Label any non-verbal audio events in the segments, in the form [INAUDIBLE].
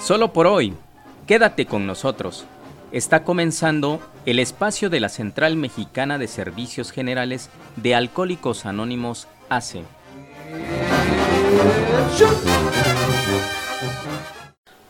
Solo por hoy, quédate con nosotros. Está comenzando el espacio de la Central Mexicana de Servicios Generales de Alcohólicos Anónimos ACE.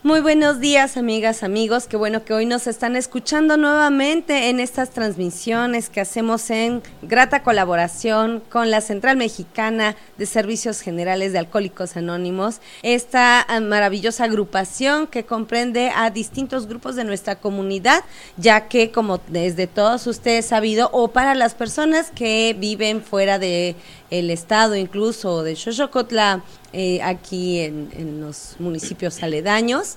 Muy buenos días, amigas, amigos. Qué bueno que hoy nos están escuchando nuevamente en estas transmisiones que hacemos en grata colaboración con la Central Mexicana de Servicios Generales de Alcohólicos Anónimos. Esta ah, maravillosa agrupación que comprende a distintos grupos de nuestra comunidad, ya que como desde todos ustedes sabido, o para las personas que viven fuera de el estado incluso de Xochocotla, eh, aquí en, los municipios aledaños,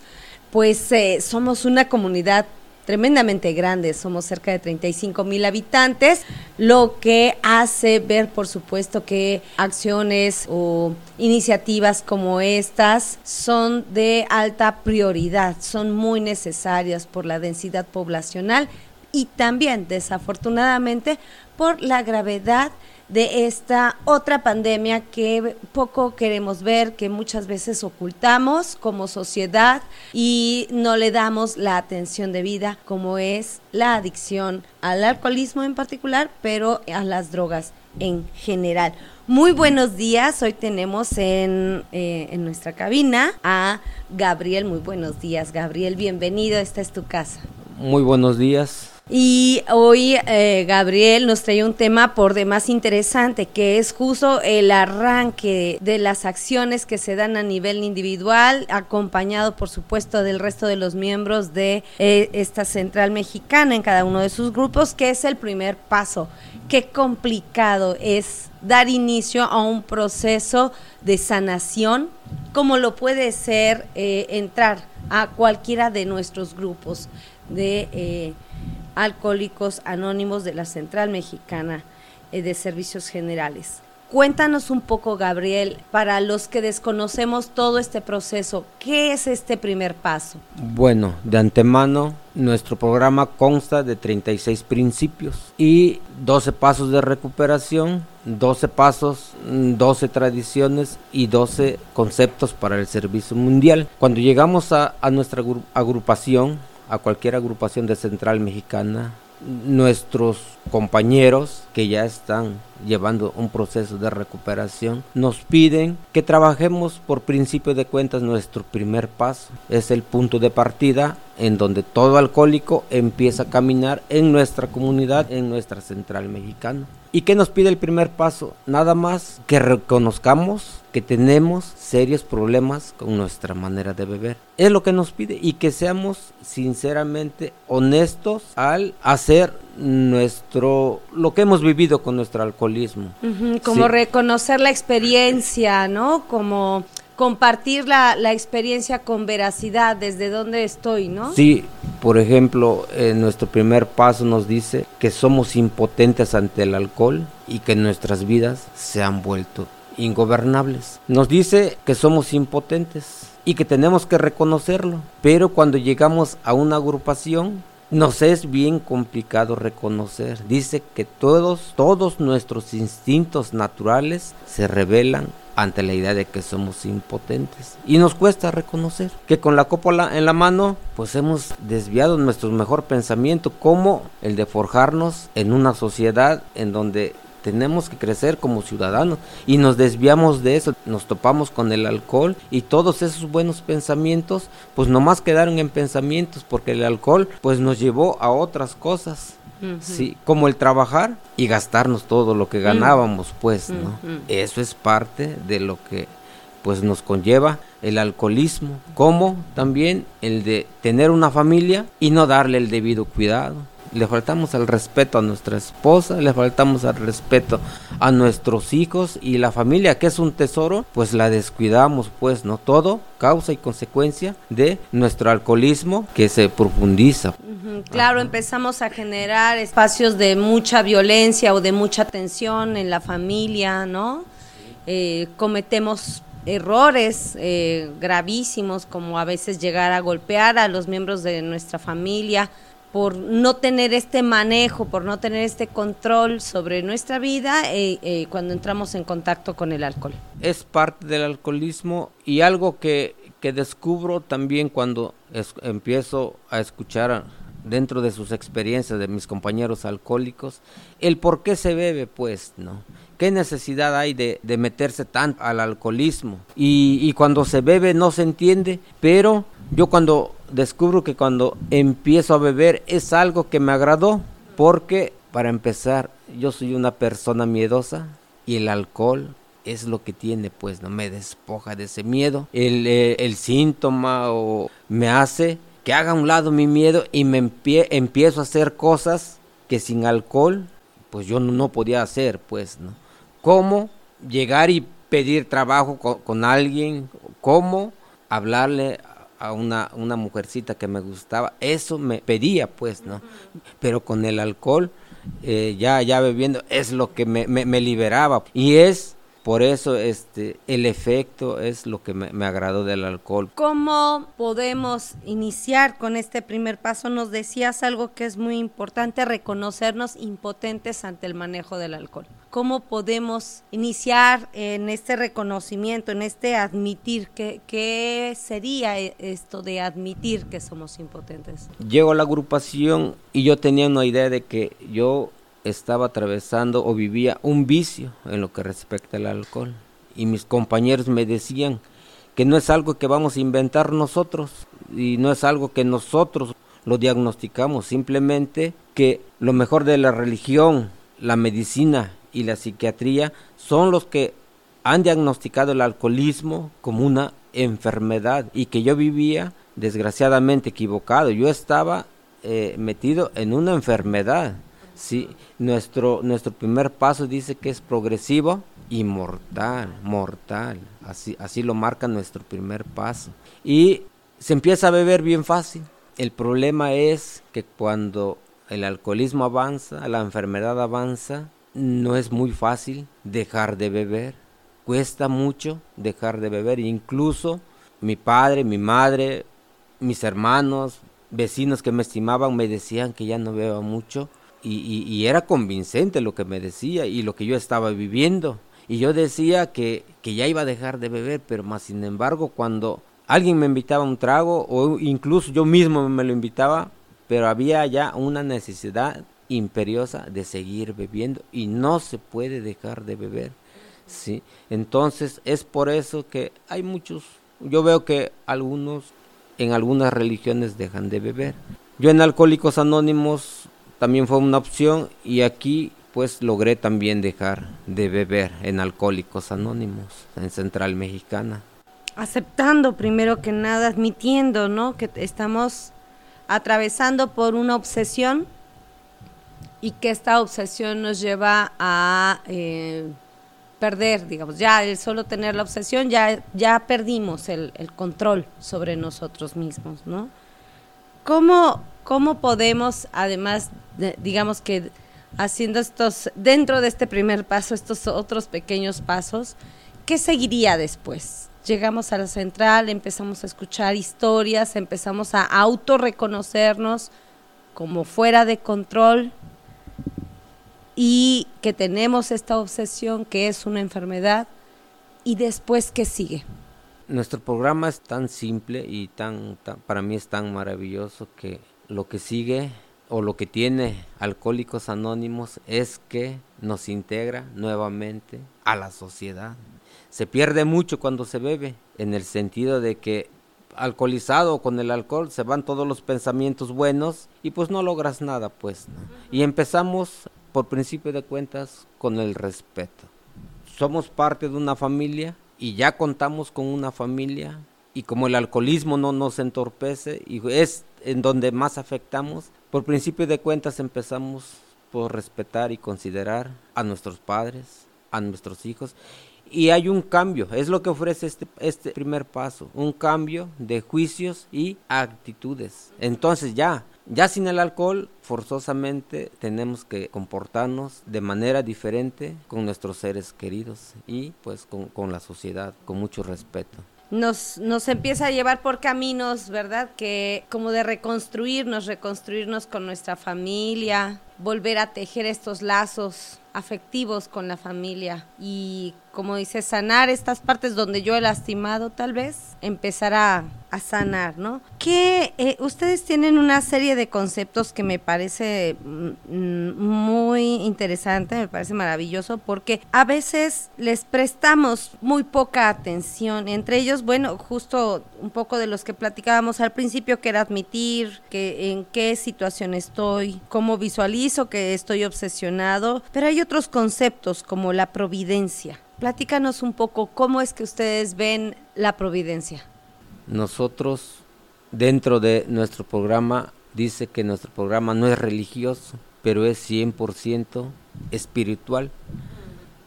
pues eh, somos una comunidad tremendamente grande, somos cerca de 35 mil habitantes, lo que hace ver, por supuesto, que acciones o iniciativas como estas son de alta prioridad, son muy necesarias por la densidad poblacional y también, desafortunadamente, por la gravedad de esta otra pandemia que poco queremos ver, que muchas veces ocultamos como sociedad y no le damos la atención debida, como es la adicción al alcoholismo en particular, pero a las drogas en general. Muy buenos días, hoy tenemos en, eh, en nuestra cabina a Gabriel. Muy buenos días, Gabriel, bienvenido, esta es tu casa. Muy buenos días. Y hoy eh, Gabriel nos trae un tema por demás interesante, que es justo el arranque de las acciones que se dan a nivel individual, acompañado por supuesto del resto de los miembros de eh, esta central mexicana en cada uno de sus grupos, que es el primer paso. Qué complicado es dar inicio a un proceso de sanación, como lo puede ser eh, entrar a cualquiera de nuestros grupos de Alcohólicos Anónimos de la Central Mexicana eh, de Servicios Generales. Cuéntanos un poco, Gabriel, para los que desconocemos todo este proceso, ¿qué es este primer paso? Bueno, de antemano, nuestro programa consta de 36 principios y 12 pasos de recuperación, 12 pasos, 12 tradiciones y 12 conceptos para el servicio mundial. Cuando llegamos a, a nuestra agrupación, a cualquier agrupación de Central Mexicana, nuestros compañeros que ya están llevando un proceso de recuperación nos piden que trabajemos por principio de cuentas nuestro primer paso. Es el punto de partida en donde todo alcohólico empieza a caminar en nuestra comunidad, en nuestra central mexicana. ¿Y qué nos pide el primer paso? Nada más que reconozcamos que tenemos serios problemas con nuestra manera de beber. Es lo que nos pide y que seamos sinceramente honestos al hacer nuestro lo que hemos vivido con nuestro alcoholismo. como reconocer la experiencia, ¿no? Como compartir la, la, experiencia con veracidad, desde donde estoy, ¿no? Sí, por ejemplo, en nuestro primer paso nos dice que somos impotentes ante el alcohol y que nuestras vidas se han vuelto ingobernables. Nos dice que somos impotentes y que tenemos que reconocerlo, pero cuando llegamos a una agrupación nos es bien complicado reconocer. Dice que todos, todos nuestros instintos naturales se revelan ante la idea de que somos impotentes. Y nos cuesta reconocer que con la copa en la mano, pues hemos desviado nuestro mejor pensamiento, como el de forjarnos en una sociedad en donde tenemos que crecer como ciudadanos y nos desviamos de eso, nos topamos con el alcohol y todos esos buenos pensamientos pues nomás quedaron en pensamientos porque el alcohol pues nos llevó a otras cosas. Sí, como el trabajar y gastarnos todo lo que ganábamos, pues, ¿no? Eso es parte de lo que pues nos conlleva el alcoholismo, como también el de tener una familia y no darle el debido cuidado le faltamos al respeto a nuestra esposa, le faltamos al respeto a nuestros hijos y la familia, que es un tesoro, pues la descuidamos, pues, ¿no? Todo causa y consecuencia de nuestro alcoholismo que se profundiza. Claro, empezamos a generar espacios de mucha violencia o de mucha tensión en la familia, ¿no? Eh, cometemos errores eh, gravísimos como a veces llegar a golpear a los miembros de nuestra familia por no tener este manejo, por no tener este control sobre nuestra vida eh, eh, cuando entramos en contacto con el alcohol. Es parte del alcoholismo y algo que, que descubro también cuando empiezo a escuchar dentro de sus experiencias de mis compañeros alcohólicos, el por qué se bebe, pues, ¿no? ¿Qué necesidad hay de, de meterse tanto al alcoholismo? Y, y cuando se bebe no se entiende, pero yo cuando descubro que cuando empiezo a beber es algo que me agradó, porque para empezar, yo soy una persona miedosa y el alcohol es lo que tiene, pues, no me despoja de ese miedo. El, eh, el síntoma o me hace que haga un lado mi miedo y me empiezo a hacer cosas que sin alcohol, pues yo no, no podía hacer, pues, ¿no? ¿Cómo llegar y pedir trabajo con, con alguien? ¿Cómo hablarle a una, una mujercita que me gustaba, eso me pedía pues, ¿no? Pero con el alcohol, eh, ya, ya bebiendo, es lo que me, me, liberaba. Y es por eso este el efecto es lo que me, me, agradó del alcohol. ¿Cómo podemos iniciar con este primer paso? Nos decías algo que es muy importante, reconocernos impotentes ante el manejo del alcohol cómo podemos iniciar en este reconocimiento, en este admitir, ¿qué, qué sería esto de admitir que somos impotentes? Llego a la agrupación y yo tenía una idea de que yo estaba atravesando o vivía un vicio en lo que respecta al alcohol. Y mis compañeros me decían que no es algo que vamos a inventar nosotros y no es algo que nosotros lo diagnosticamos, simplemente que lo mejor de la religión, la medicina y la psiquiatría son los que han diagnosticado el alcoholismo como una enfermedad y que yo vivía desgraciadamente equivocado. Yo estaba eh, metido en una enfermedad. Sí, nuestro, nuestro primer paso dice que es progresivo y mortal, mortal. Así, así lo marca nuestro primer paso. Y se empieza a beber bien fácil. El problema es que cuando el alcoholismo avanza, la enfermedad avanza, no es muy fácil dejar de beber. Cuesta mucho dejar de beber. Incluso mi padre, mi madre, mis hermanos, vecinos que me estimaban me decían que ya no beba mucho. Y, era convincente lo que me decía y lo que yo estaba viviendo. Y yo decía que, que ya iba a dejar de beber, pero más sin embargo cuando alguien me invitaba un trago o incluso yo mismo me lo invitaba, pero había ya una necesidad imperiosa de seguir bebiendo y no se puede dejar de beber. ¿sí? Entonces es por eso que hay muchos, yo veo que algunos en algunas religiones dejan de beber. Yo en Alcohólicos Anónimos también fue una opción y aquí pues logré también dejar de beber en Alcohólicos Anónimos, en Central Mexicana. Aceptando primero que nada, admitiendo, ¿no? Que estamos atravesando por una obsesión y que esta obsesión nos lleva a eh, perder, digamos, ya el solo tener la obsesión, ya, ya perdimos el, control sobre nosotros mismos, ¿no? ¿Cómo, cómo podemos, además, digamos que haciendo estos, dentro de este primer paso, estos otros pequeños pasos, ¿qué seguiría después? Llegamos a la central, empezamos a escuchar historias, empezamos a autorreconocernos como fuera de control, y que tenemos esta obsesión que es una enfermedad y después qué sigue. Nuestro programa es tan simple y tan, para mí es tan maravilloso que lo que sigue o lo que tiene Alcohólicos Anónimos es que nos integra nuevamente a la sociedad. Se pierde mucho cuando se bebe, en el sentido de que alcoholizado con el alcohol se van todos los pensamientos buenos y pues no logras nada pues. Y empezamos por principio de cuentas, con el respeto. Somos parte de una familia y ya contamos con una familia y como el alcoholismo no nos entorpece y es en donde más afectamos, por principio de cuentas empezamos por respetar y considerar a nuestros padres, a nuestros hijos y hay un cambio, es lo que ofrece este, este primer paso, un cambio de juicios y actitudes. Entonces ya, ya sin el alcohol, forzosamente tenemos que comportarnos de manera diferente con nuestros seres queridos y pues con, la sociedad, con mucho respeto. nos, nos empieza a llevar por caminos, ¿verdad? Que como de reconstruirnos, reconstruirnos con nuestra familia, volver a tejer estos lazos afectivos con la familia y como dice sanar estas partes donde yo he lastimado tal vez empezar a, sanar no que eh, ustedes tienen una serie de conceptos que me parece mm, muy interesante me parece maravilloso porque a veces les prestamos muy poca atención entre ellos bueno justo un poco de los que platicábamos al principio que era admitir que en qué situación estoy cómo visualizo que estoy obsesionado pero hay otros conceptos como la providencia. Platícanos un poco cómo es que ustedes ven la providencia. Nosotros, dentro de nuestro programa, dice que nuestro programa no es religioso, pero es 100% espiritual.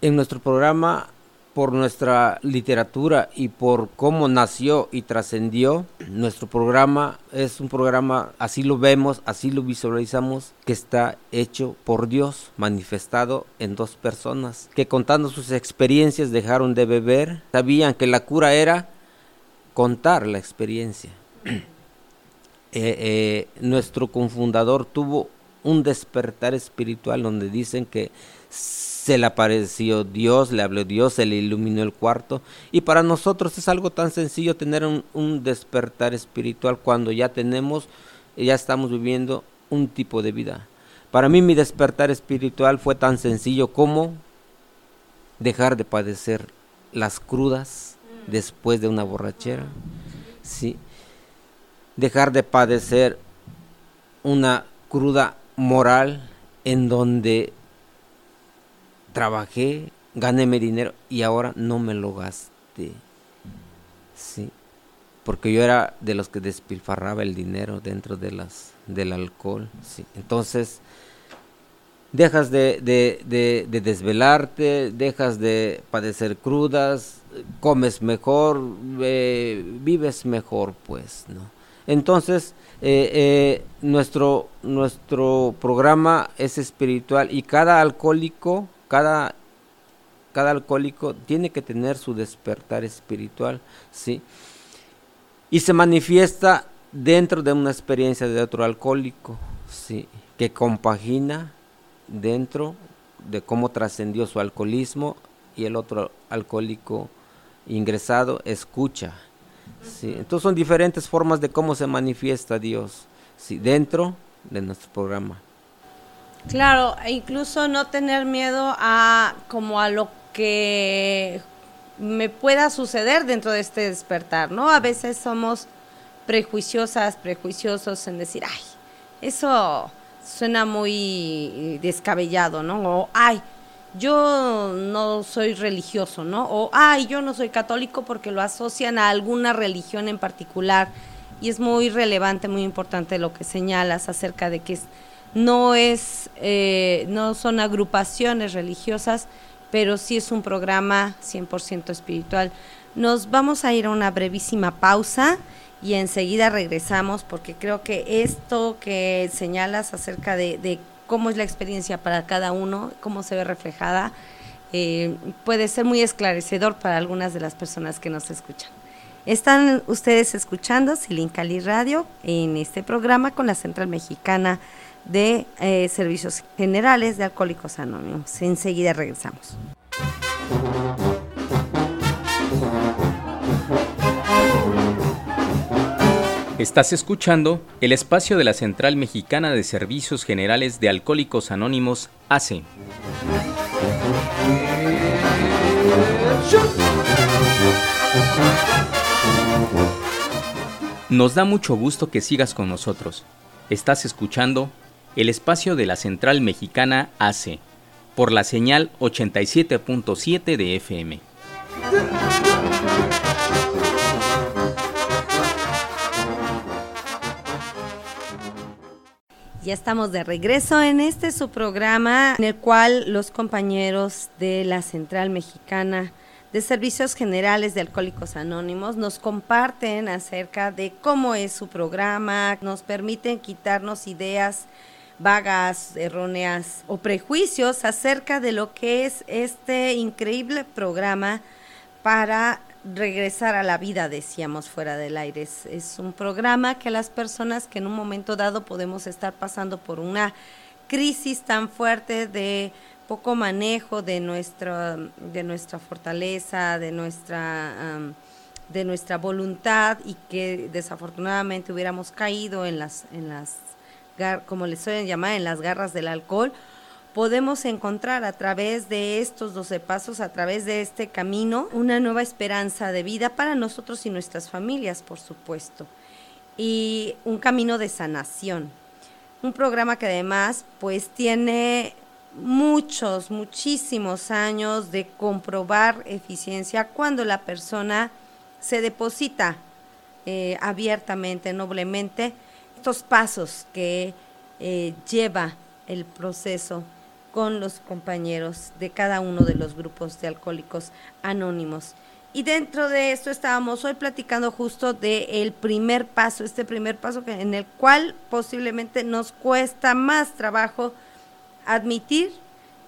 En nuestro programa por nuestra literatura y por cómo nació y trascendió, nuestro programa es un programa, así lo vemos, así lo visualizamos, que está hecho por Dios, manifestado en dos personas, que contando sus experiencias dejaron de beber, sabían que la cura era contar la experiencia. [CLEARS THROAT] Eh, eh, nuestro confundador tuvo un despertar espiritual donde dicen que se le apareció Dios, le habló Dios, se le iluminó el cuarto. Y para nosotros es algo tan sencillo tener un, despertar espiritual cuando ya tenemos, ya estamos viviendo un tipo de vida. Para mí mi despertar espiritual fue tan sencillo como dejar de padecer las crudas después de una borrachera. Sí. Dejar de padecer una cruda moral en donde trabajé, gané mi dinero y ahora no me lo gasté. Sí, porque yo era de los que despilfarraba el dinero dentro de las del alcohol. Sí. Entonces, dejas de, de, desvelarte, dejas de padecer crudas, comes mejor, eh, vives mejor, pues, ¿no? Entonces, eh, eh, nuestro, nuestro programa es espiritual y cada alcohólico cada, cada alcohólico tiene que tener su despertar espiritual, ¿sí? Y se manifiesta dentro de una experiencia de otro alcohólico, ¿sí? Que compagina dentro de cómo trascendió su alcoholismo y el otro alcohólico ingresado escucha. ¿sí? Entonces son diferentes formas de cómo se manifiesta Dios ¿sí? dentro de nuestro programa. Claro, e incluso no tener miedo a como a lo que me pueda suceder dentro de este despertar, ¿no? A veces somos prejuiciosas, prejuiciosos en decir, ay, eso suena muy descabellado, ¿no? O, ay, yo no soy religioso, ¿no? O, ay, yo no soy católico porque lo asocian a alguna religión en particular. Y es muy relevante, muy importante lo que señalas acerca de que es no es, eh, no son agrupaciones religiosas, pero sí es un programa 100% espiritual. Nos vamos a ir a una brevísima pausa y enseguida regresamos porque creo que esto que señalas acerca de, cómo es la experiencia para cada uno, cómo se ve reflejada, eh, puede ser muy esclarecedor para algunas de las personas que nos escuchan. Están ustedes escuchando Silincali Radio en este programa con la Central Mexicana de eh, Servicios Generales de Alcohólicos Anónimos. Enseguida regresamos. Estás escuchando el espacio de la Central Mexicana de Servicios Generales de Alcohólicos Anónimos, ACE. Nos da mucho gusto que sigas con nosotros. Estás escuchando el espacio de la Central Mexicana AC, por la señal 87.7 de FM. Ya estamos de regreso en este su programa en el cual los compañeros de la Central Mexicana de Servicios Generales de Alcohólicos Anónimos nos comparten acerca de cómo es su programa, nos permiten quitarnos ideas vagas, erróneas o prejuicios acerca de lo que es este increíble programa para regresar a la vida, decíamos fuera del aire. Es, un programa que las personas que en un momento dado podemos estar pasando por una crisis tan fuerte de poco manejo de nuestra, de nuestra fortaleza, de nuestra, de nuestra voluntad y que desafortunadamente hubiéramos caído en las, en las, como les suelen llamar, en las garras del alcohol, podemos encontrar a través de estos 12 pasos, a través de este camino, una nueva esperanza de vida para nosotros y nuestras familias, por supuesto, y un camino de sanación. Un programa que además pues tiene muchos, muchísimos años de comprobar eficiencia cuando la persona se deposita eh, abiertamente, noblemente, estos pasos que eh, lleva el proceso con los compañeros de cada uno de los grupos de alcohólicos anónimos. Y dentro de esto estábamos hoy platicando justo del el primer paso, este primer paso que, en el cual posiblemente nos cuesta más trabajo admitir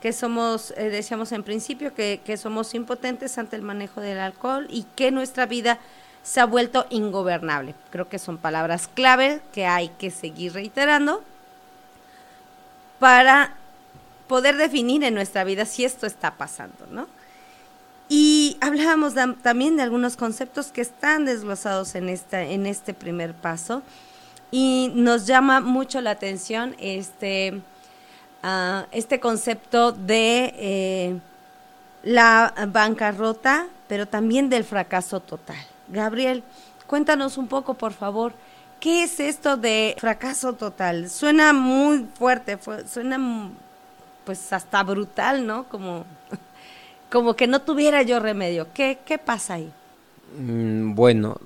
que somos, eh, decíamos en principio, que, que somos impotentes ante el manejo del alcohol y que nuestra vida se ha vuelto ingobernable. Creo que son palabras clave que hay que seguir reiterando para poder definir en nuestra vida si esto está pasando, ¿no? Y hablábamos también de algunos conceptos que están desglosados en, esta, en este primer paso y nos llama mucho la atención este, uh, este concepto de eh, la bancarrota, pero también del fracaso total. Gabriel, cuéntanos un poco, por favor, ¿qué es esto de fracaso total? Suena muy fuerte, suena pues hasta brutal, ¿no? Como, [LAUGHS] como que no tuviera yo remedio. ¿Qué, qué pasa ahí? Mm, bueno,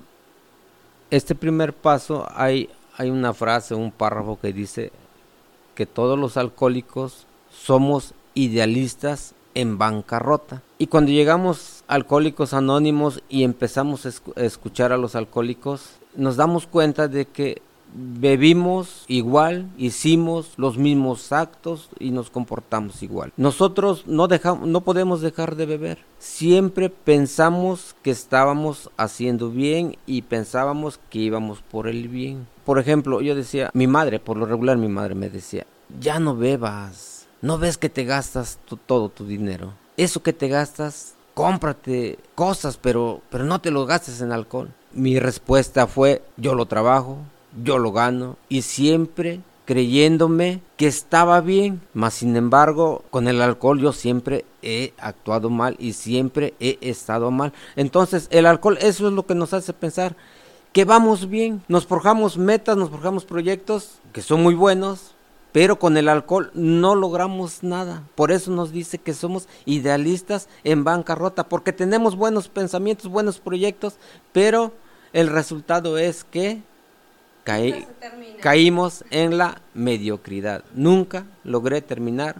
este primer paso hay, hay una frase, un párrafo que dice que todos los alcohólicos somos idealistas en bancarrota. Y cuando llegamos alcohólicos anónimos y empezamos a escuchar a los alcohólicos, nos damos cuenta de que bebimos igual, hicimos los mismos actos y nos comportamos igual. Nosotros no, dejamos, no podemos dejar de beber. Siempre pensamos que estábamos haciendo bien y pensábamos que íbamos por el bien. Por ejemplo, yo decía, mi madre, por lo regular mi madre me decía, ya no bebas, no ves que te gastas todo tu dinero. Eso que te gastas, cómprate cosas, pero, pero no te lo gastes en alcohol. Mi respuesta fue, yo lo trabajo, yo lo gano y siempre creyéndome que estaba bien, mas sin embargo con el alcohol yo siempre he actuado mal y siempre he estado mal. Entonces el alcohol eso es lo que nos hace pensar que vamos bien, nos forjamos metas, nos forjamos proyectos que son muy buenos, pero con el alcohol no logramos nada. Por eso nos dice que somos idealistas en bancarrota, porque tenemos buenos pensamientos, buenos proyectos, pero el resultado es que caímos en la mediocridad. Nunca logré terminar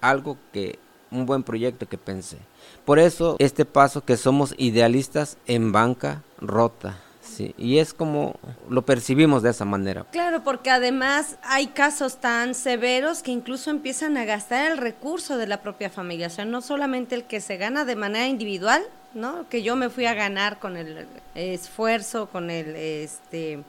algo que, un buen proyecto que pensé. Por eso este paso que somos idealistas en banca rota. Sí, y es como lo percibimos de esa manera. Claro, porque además hay casos tan severos que incluso empiezan a gastar el recurso de la propia familia, o sea, no solamente el que se gana de manera individual, ¿no? Que yo me fui a ganar con el esfuerzo, con el este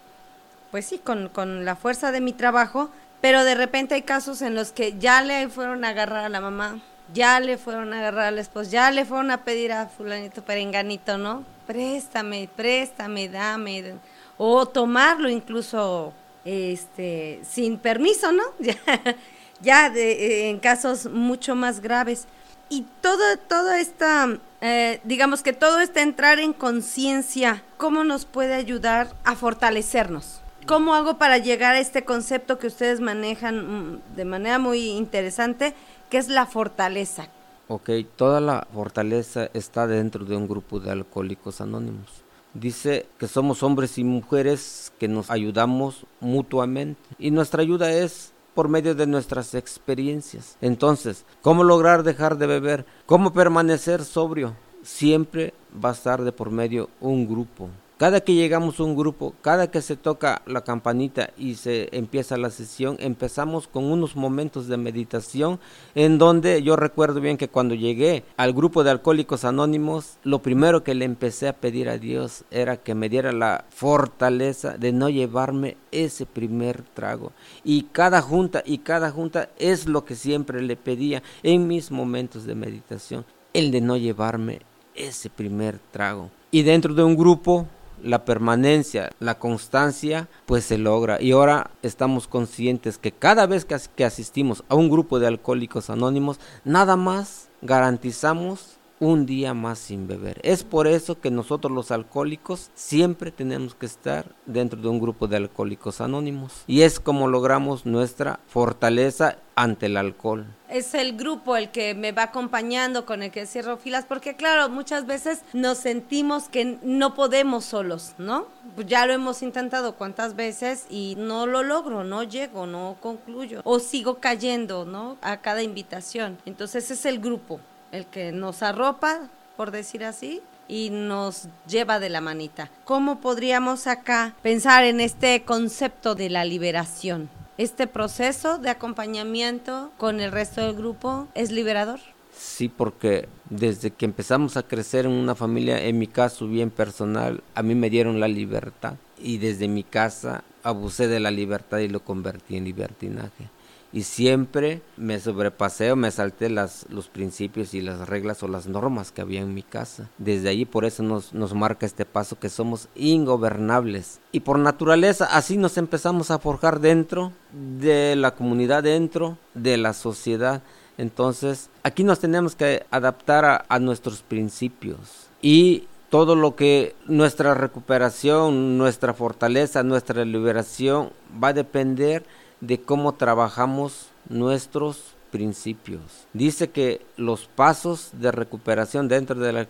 pues sí, con, con la fuerza de mi trabajo, pero de repente hay casos en los que ya le fueron a agarrar a la mamá, ya le fueron a agarrar al esposo, ya le fueron a pedir a fulanito perenganito, ¿no? Préstame, préstame, dame, o tomarlo incluso este sin permiso, ¿no? [LAUGHS] Ya, ya eh, en casos mucho más graves. Y todo, todo esta, eh, digamos que todo este entrar en conciencia, ¿cómo nos puede ayudar a fortalecernos? ¿Cómo hago para llegar a este concepto que ustedes manejan mm, de manera muy interesante, que es la fortaleza? Ok, toda la fortaleza está dentro de un grupo de alcohólicos anónimos. Dice que somos hombres y mujeres que nos ayudamos mutuamente y nuestra ayuda es por medio de nuestras experiencias. Entonces, ¿cómo lograr dejar de beber? ¿Cómo permanecer sobrio? Siempre va a estar de por medio un grupo Cada que llegamos a un grupo, cada que se toca la campanita y se empieza la sesión, empezamos con unos momentos de meditación en donde yo recuerdo bien que cuando llegué al grupo de alcohólicos anónimos, lo primero que le empecé a pedir a Dios era que me diera la fortaleza de no llevarme ese primer trago. Y cada junta y cada junta es lo que siempre le pedía en mis momentos de meditación, el de no llevarme ese primer trago. Y dentro de un grupo la permanencia, la constancia, pues se logra. Y ahora estamos conscientes que cada vez que, asistimos a un grupo de alcohólicos anónimos, nada más garantizamos un día más sin beber. Es por eso que nosotros los alcohólicos siempre tenemos que estar dentro de un grupo de alcohólicos anónimos. Y es como logramos nuestra fortaleza ante el alcohol. Es el grupo el que me va acompañando, con el que cierro filas, porque claro, muchas veces nos sentimos que no podemos solos, ¿no? Ya lo hemos intentado cuántas veces y no lo logro, no llego, no concluyo, o sigo cayendo, ¿no? A cada invitación. Entonces es el grupo el que nos arropa, por decir así, y nos lleva de la manita. ¿Cómo podríamos acá pensar en este concepto de la liberación? ¿Este proceso de acompañamiento con el resto del grupo es liberador? Sí, porque desde que empezamos a crecer en una familia, en mi caso bien personal, a mí me dieron la libertad y desde mi casa abusé de la libertad y lo convertí en libertinaje y siempre me sobrepasé o me salté las, los principios y las reglas o las normas que había en mi casa. Desde ahí por eso nos, nos marca este paso que somos ingobernables. Y por naturaleza así nos empezamos a forjar dentro de la comunidad, dentro de la sociedad. Entonces aquí nos tenemos que adaptar a, a nuestros principios. Y todo lo que nuestra recuperación, nuestra fortaleza, nuestra liberación va a depender de cómo trabajamos nuestros principios. Dice que los pasos de recuperación dentro de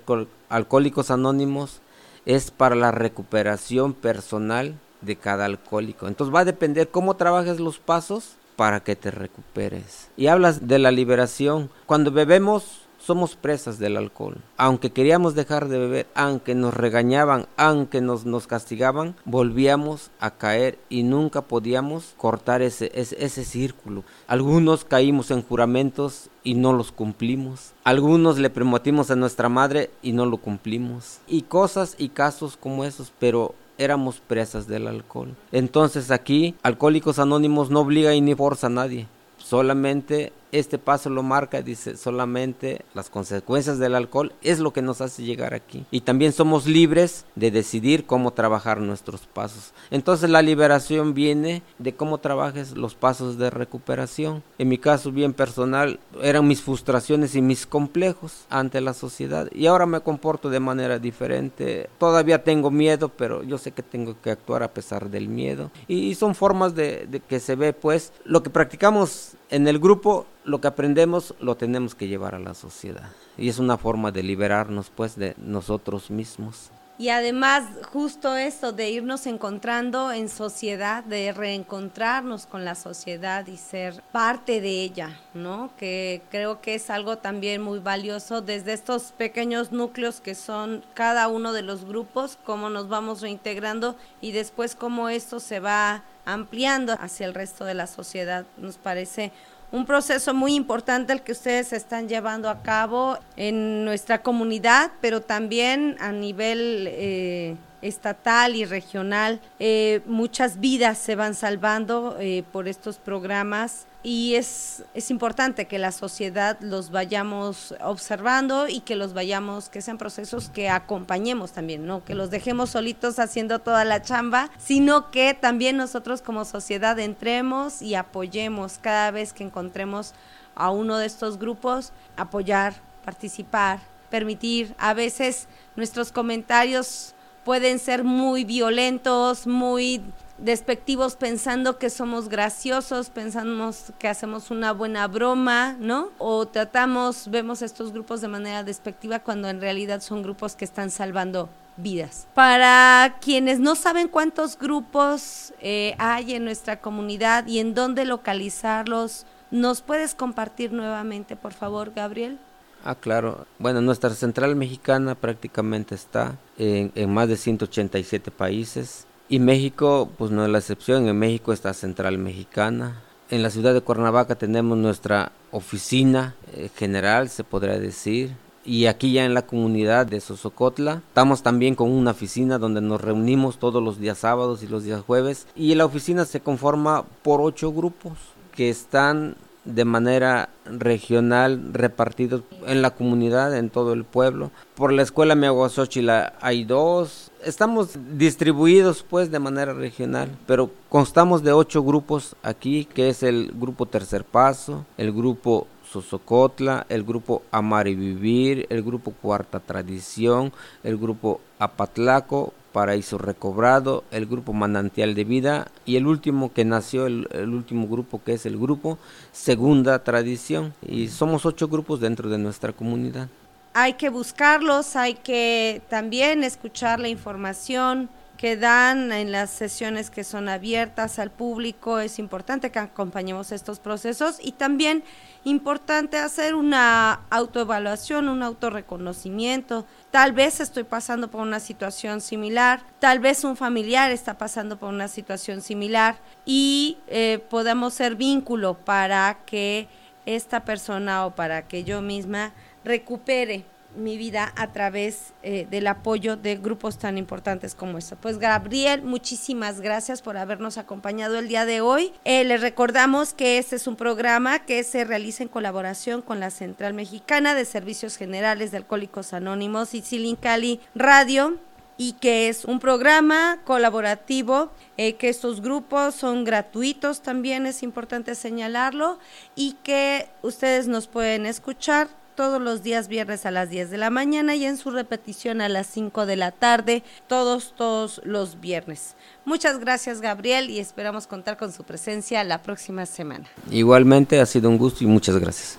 Alcohólicos Anónimos es para la recuperación personal de cada alcohólico. Entonces va a depender cómo trabajes los pasos para que te recuperes. Y hablas de la liberación. Cuando bebemos somos presas del alcohol. Aunque queríamos dejar de beber, aunque nos regañaban, aunque nos, nos castigaban, volvíamos a caer y nunca podíamos cortar ese, ese, círculo. Algunos caímos en juramentos y no los cumplimos. Algunos le prometimos a nuestra madre y no lo cumplimos. Y cosas y casos como esos, pero éramos presas del alcohol. Entonces aquí, Alcohólicos Anónimos no obliga y ni forza a nadie. Solamente este paso lo marca, dice, solamente las consecuencias del alcohol es lo que nos hace llegar aquí. Y también somos libres de decidir cómo trabajar nuestros pasos. Entonces la liberación viene de cómo trabajes los pasos de recuperación. En mi caso bien personal eran mis frustraciones y mis complejos ante la sociedad y ahora me comporto de manera diferente. Todavía tengo miedo, pero yo sé que tengo que actuar a pesar del miedo. Y, son formas de, de que se ve pues lo que practicamos en el grupo lo que aprendemos lo tenemos que llevar a la sociedad. Y es una forma de liberarnos pues de nosotros mismos. Y además justo esto de irnos encontrando en sociedad, de reencontrarnos con la sociedad y ser parte de ella, ¿no? Que creo que es algo también muy valioso desde estos pequeños núcleos que son cada uno de los grupos, cómo nos vamos reintegrando y después cómo esto se va ampliando hacia el resto de la sociedad. Nos parece un proceso muy importante el que ustedes están llevando a cabo en nuestra comunidad, pero también a nivel eh, estatal y regional. Eh, muchas vidas se van salvando eh, por estos programas y es, es importante que la sociedad los vayamos observando y que los vayamos, que sean procesos que acompañemos también, no que los dejemos solitos haciendo toda la chamba, sino que también nosotros como sociedad entremos y apoyemos cada vez que encontremos a uno de estos grupos, apoyar, participar, permitir. A veces nuestros comentarios pueden ser muy violentos, muy despectivos pensando que somos graciosos, pensamos que hacemos una buena broma, ¿no? O tratamos, vemos estos grupos de manera despectiva cuando en realidad son grupos que están salvando vidas. Para quienes no saben cuántos grupos eh, hay en nuestra comunidad y en dónde localizarlos, ¿nos puedes compartir nuevamente, por favor, Gabriel? Ah, claro. Bueno, nuestra central mexicana prácticamente está en, más de 187 países. Y México, pues no es la excepción. En México está Central Mexicana. En la ciudad de Cuernavaca tenemos nuestra oficina eh, general, se podría decir. Y aquí ya en la comunidad de Sosocotla estamos también con una oficina donde nos reunimos todos los días sábados y los días jueves. Y la oficina se conforma por ocho grupos que están de manera regional repartidos en la comunidad, en todo el pueblo. Por la escuela Miaguasochila hay dos. Estamos distribuidos pues de manera regional, pero constamos de ocho grupos aquí, que es el grupo Tercer Paso, el grupo Sosocotla, el grupo Amar y Vivir, el grupo Cuarta Tradición, el grupo Apatlaco, Paraíso Recobrado, el grupo Manantial de Vida y el último que nació, el, último grupo que es el grupo Segunda Tradición. Y somos ocho grupos dentro de nuestra comunidad. Hay que buscarlos, hay que también escuchar la información que dan en las sesiones que son abiertas al público. Es importante que acompañemos estos procesos y también importante hacer una autoevaluación, un autorreconocimiento. Tal vez estoy pasando por una situación similar, tal vez un familiar está pasando por una situación similar y eh, podemos ser vínculo para que esta persona o para que yo misma recupere mi vida a través eh, del apoyo de grupos tan importantes como este. Pues Gabriel, muchísimas gracias por habernos acompañado el día de hoy. Eh, les recordamos que este es un programa que se realiza en colaboración con la Central Mexicana de Servicios Generales de Alcohólicos Anónimos y Silincali Radio y que es un programa colaborativo, eh, que estos grupos son gratuitos también, es importante señalarlo, y que ustedes nos pueden escuchar todos los días viernes a las 10 de la mañana y en su repetición a las 5 de la tarde, todos, todos los viernes. Muchas gracias Gabriel y esperamos contar con su presencia la próxima semana. Igualmente ha sido un gusto y muchas gracias.